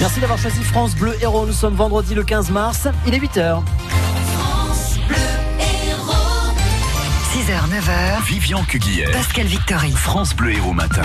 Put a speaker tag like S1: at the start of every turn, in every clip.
S1: Merci d'avoir choisi France Bleu Héros. Nous sommes vendredi le 15 mars. Il est 8h.
S2: 6h, 9h.
S3: Vivian Cuguière.
S2: Pascal Victory.
S3: France Bleu Héros Matin.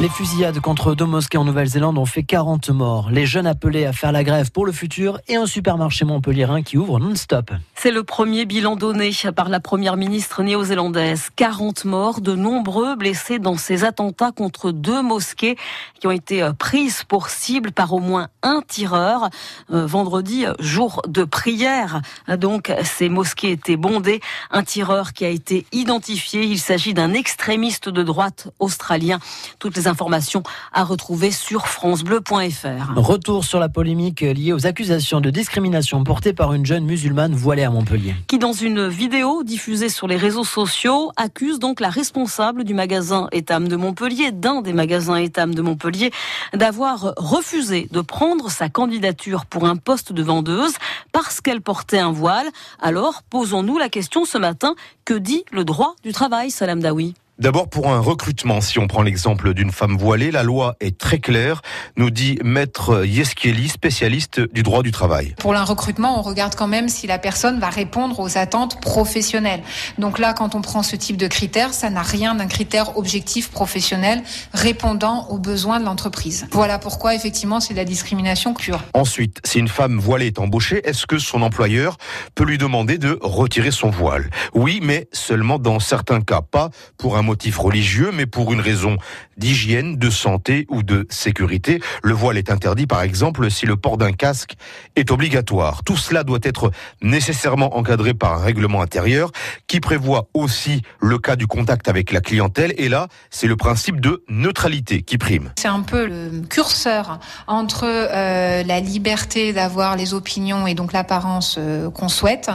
S1: Les fusillades contre deux mosquées en Nouvelle-Zélande ont fait 40 morts. Les jeunes appelés à faire la grève pour le futur et un supermarché montpelliérain qui ouvre non-stop.
S4: C'est le premier bilan donné par la première ministre néo-zélandaise. 40 morts, de nombreux blessés dans ces attentats contre deux mosquées qui ont été euh, prises pour cible par au moins un tireur. Euh, vendredi, jour de prière, donc ces mosquées étaient bondées. Un tireur qui a été identifié. Il s'agit d'un extrémiste de droite australien. Toutes les informations à retrouver sur francebleu.fr.
S1: Retour sur la polémique liée aux accusations de discrimination portées par une jeune musulmane voilée à Montpellier.
S4: Qui, dans une vidéo diffusée sur les réseaux sociaux, accuse donc la responsable du magasin Etam de Montpellier, d'un des magasins Etam de Montpellier, d'avoir refusé de prendre sa candidature pour un poste de vendeuse parce qu'elle portait un voile. Alors, posons-nous la question ce matin, que dit le droit du travail, Salam Daoui?
S5: D'abord pour un recrutement, si on prend l'exemple d'une femme voilée, la loi est très claire, nous dit maître Yeskieli, spécialiste du droit du travail.
S6: Pour un recrutement, on regarde quand même si la personne va répondre aux attentes professionnelles. Donc là, quand on prend ce type de critères, ça n'a rien d'un critère objectif professionnel répondant aux besoins de l'entreprise. Voilà pourquoi effectivement c'est de la discrimination pure.
S5: Ensuite, si une femme voilée est embauchée, est-ce que son employeur peut lui demander de retirer son voile? Oui, mais seulement dans certains cas, pas pour un motif religieux, mais pour une raison d'hygiène, de santé ou de sécurité. Le voile est interdit, par exemple, si le port d'un casque est obligatoire. Tout cela doit être nécessairement encadré par un règlement intérieur qui prévoit aussi le cas du contact avec la clientèle. Et là, c'est le principe de neutralité qui prime.
S6: C'est un peu le curseur entre euh, la liberté d'avoir les opinions et donc l'apparence euh, qu'on souhaite,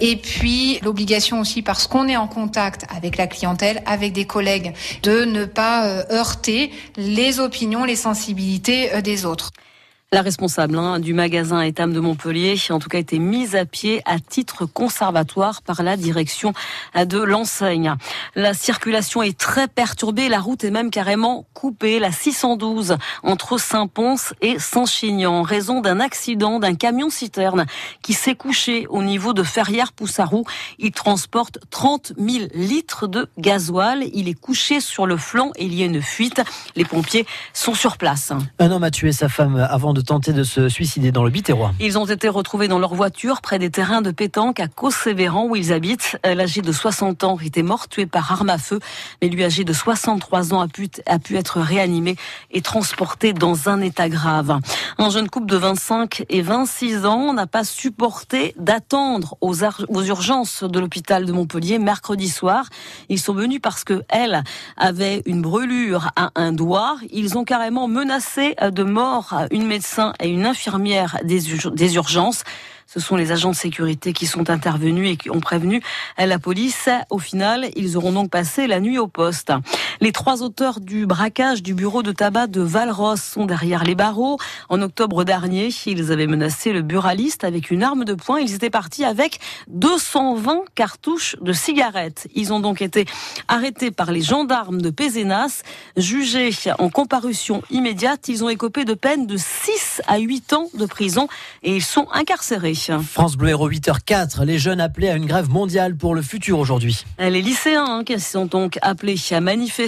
S6: et puis l'obligation aussi parce qu'on est en contact avec la clientèle, avec des collègues, de ne pas euh, heurter les opinions, les sensibilités euh, des autres.
S4: La responsable hein, du magasin Etam de Montpellier, en tout cas, été mise à pied à titre conservatoire par la direction de l'enseigne. La circulation est très perturbée, la route est même carrément coupée, la 612 entre Saint-Pons et Saint-Chinian, en raison d'un accident d'un camion-citerne qui s'est couché au niveau de Ferrières-Poussarou. Il transporte 30 000 litres de gasoil. Il est couché sur le flanc et il y a une fuite. Les pompiers sont sur place.
S1: Un homme a tué sa femme avant de tenter de se suicider dans le Biterrois.
S4: Ils ont été retrouvés dans leur voiture près des terrains de pétanque à Caux-Sévéran où ils habitent. L'âgé de 60 ans était mort tué par arme à feu, mais lui âgé de 63 ans a pu, être réanimé et transporté dans un état grave. Un jeune couple de 25 et 26 ans n'a pas supporté d'attendre aux, aux urgences de l'hôpital de Montpellier mercredi soir. Ils sont venus parce que elle avait une brûlure à un doigt. Ils ont carrément menacé de mort une médecin et une infirmière des, urgences. Ce sont les agents de sécurité qui sont intervenus et qui ont prévenu la police. Au final, ils auront donc passé la nuit au poste. Les trois auteurs du braquage du bureau de tabac de Valros sont derrière les barreaux. En octobre dernier, ils avaient menacé le buraliste avec une arme de poing. Ils étaient partis avec 220 cartouches de cigarettes. Ils ont donc été arrêtés par les gendarmes de Pézenas, jugés en comparution immédiate. Ils ont écopé de peine de 6 à 8 ans de prison et ils sont incarcérés.
S1: France Bleu Héros 8h04, les jeunes appelés à une grève mondiale pour le futur aujourd'hui.
S4: Les lycéens hein, qui sont donc appelés à manifester,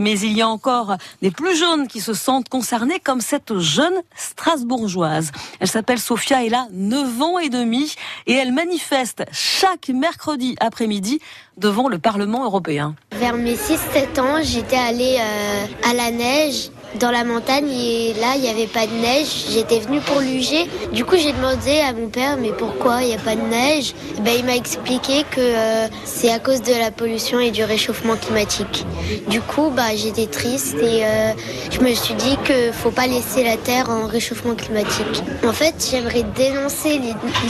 S4: mais il y a encore des plus jeunes qui se sentent concernés comme cette jeune strasbourgeoise. Elle s'appelle Sophia, elle a 9 ans et demi et elle manifeste chaque mercredi après-midi devant le Parlement européen.
S7: Vers mes 6-7 ans, j'étais allée euh, à la neige dans la montagne et là il n'y avait pas de neige. J'étais venue pour l'UG. Du coup j'ai demandé à mon père mais pourquoi il n'y a pas de neige? Ben, Il m'a expliqué que euh, c'est à cause de la pollution et du réchauffement climatique. Du coup bah, j'étais triste et euh, je me suis dit qu'il ne faut pas laisser la Terre en réchauffement climatique. En fait j'aimerais dénoncer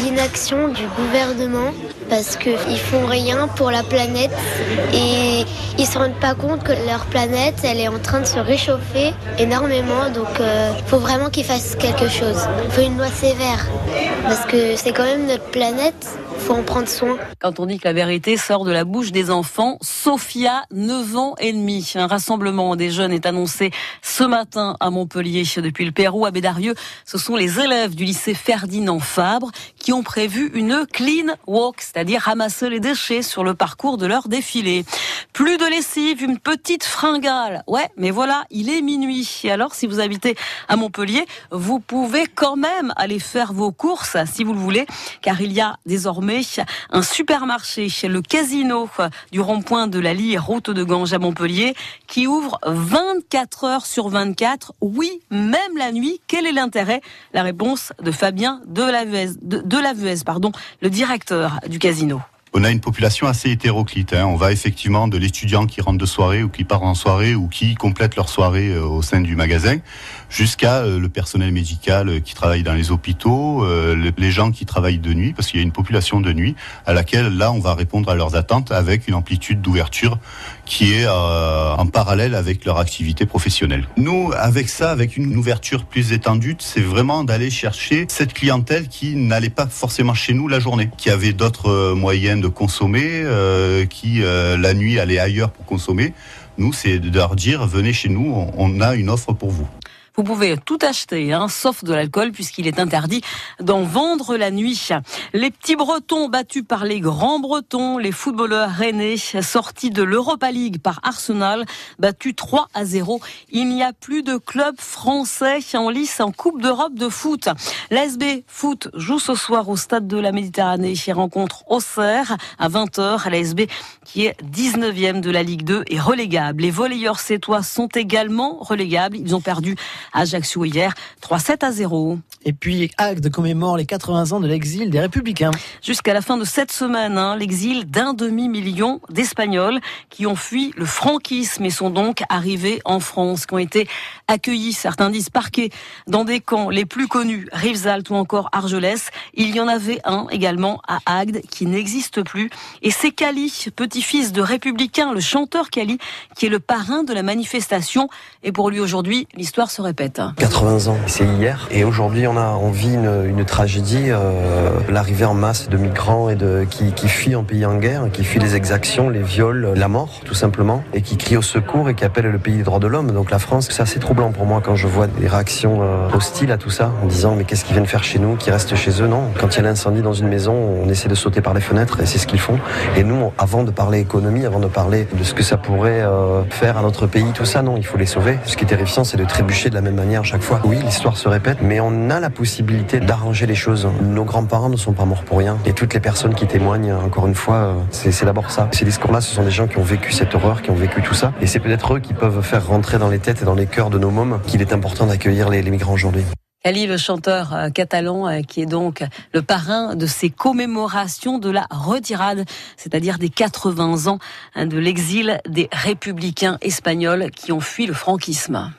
S7: l'inaction du gouvernement parce qu'ils font rien pour la planète et ils se rendent pas compte que leur planète elle est en train de se réchauffer énormément, donc il euh, faut vraiment qu'ils fassent quelque chose. Il faut une loi sévère, parce que c'est quand même notre planète, faut en prendre soin.
S4: Quand on dit que la vérité sort de la bouche des enfants, Sophia, 9 ans et demi. Un rassemblement des jeunes est annoncé ce matin à Montpellier. Depuis le Pérou à Bédarieux, ce sont les élèves du lycée Ferdinand Fabre qui ont prévu une clean walk, c'est-à-dire ramasser les déchets sur le parcours de leur défilé. Plus de lessive, une petite fringale. Ouais, mais voilà, il est minuit. Et alors, si vous habitez à Montpellier, vous pouvez quand même aller faire vos courses si vous le voulez, car il y a désormais un supermarché, le casino du rond-point de la Lille, route de Ganges à Montpellier, qui ouvre 24 heures sur 24. Oui, même la nuit. Quel est l'intérêt? La réponse de Fabien Delavuez, de, de pardon, le directeur du casino
S8: on a une population assez hétéroclite. Hein. On va effectivement de l'étudiant qui rentre de soirée ou qui part en soirée ou qui complète leur soirée euh, au sein du magasin, jusqu'à euh, le personnel médical euh, qui travaille dans les hôpitaux, les gens qui travaillent de nuit, parce qu'il y a une population de nuit à laquelle là on va répondre à leurs attentes avec une amplitude d'ouverture qui est en parallèle avec leur activité professionnelle. Nous, avec ça, avec une ouverture plus étendue, c'est vraiment d'aller chercher cette clientèle qui n'allait pas forcément chez nous la journée, qui avait d'autres moyens consommer, euh, qui euh, la nuit allaient ailleurs pour consommer. Nous, c'est de leur dire venez chez nous, on a une offre pour vous.
S4: Vous pouvez tout acheter, hein, sauf de l'alcool, puisqu'il est interdit d'en vendre la nuit. Les petits Bretons battus par les grands Bretons, les footballeurs rennais sortis de l'Europa League par Arsenal, battus 3 à 0. Il n'y a plus de club français en lice en Coupe d'Europe de foot. L'ASB Foot joue ce soir au stade de la Méditerranée et rencontre Auxerre à 20h. L'ASB qui est 19e de la Ligue 2 est relégable. Les volleyeurs sétois sont également relégables. Ils ont perdu Ajaccio hier, 3-7 à 0.
S1: Et puis Agde commémore les 80 ans de l'exil des Républicains.
S4: Jusqu'à la fin de cette semaine, hein, l'exil d'un demi-million d'Espagnols qui ont fui le franquisme et sont donc arrivés en France, qui ont été accueillis, certains disent parqués, dans des camps les plus connus, Rivesaltes ou encore Argelès. Il y en avait un également à Agde qui n'existe plus. Et c'est Cali, petit-fils de républicain, le chanteur Cali, qui est le parrain de la manifestation. Et pour lui aujourd'hui, l'histoire se répète.
S9: 80 ans, c'est hier. Et aujourd'hui, on a, vit une, tragédie, euh, l'arrivée en masse de migrants et de, qui, qui fuient un pays en guerre, qui fuient les exactions, les viols, la mort, tout simplement, et qui crient au secours et qui appellent le pays des droits de l'homme. Donc la France, c'est assez troublant pour moi quand je vois des réactions euh, hostiles à tout ça, en disant mais qu'est-ce qu'ils viennent faire chez nous, qui restent chez eux? Non, quand il y a l'incendie dans une maison, on essaie de sauter par les fenêtres et c'est ce qu'ils font. Et nous, avant de parler économie, avant de parler de ce que ça pourrait euh, faire à notre pays, tout ça, non, il faut les sauver. Ce qui est terrifiant, c'est de trébucher de la même manière chaque fois. Oui, l'histoire se répète, mais on a la possibilité d'arranger les choses. Nos grands-parents ne sont pas morts pour rien. Et toutes les personnes qui témoignent, encore une fois, euh, c'est d'abord ça. Ces discours-là, ce sont des gens qui ont vécu cette horreur, qui ont vécu tout ça. Et c'est peut-être eux qui peuvent faire rentrer dans les têtes et dans les cœurs de nos mômes qu'il est important d'accueillir les, migrants aujourd'hui.
S4: Ali, le chanteur euh, catalan, euh, qui est donc le parrain de ces commémorations de la retirade, c'est-à-dire des 80 ans hein, de l'exil des républicains espagnols qui ont fui le franquisme.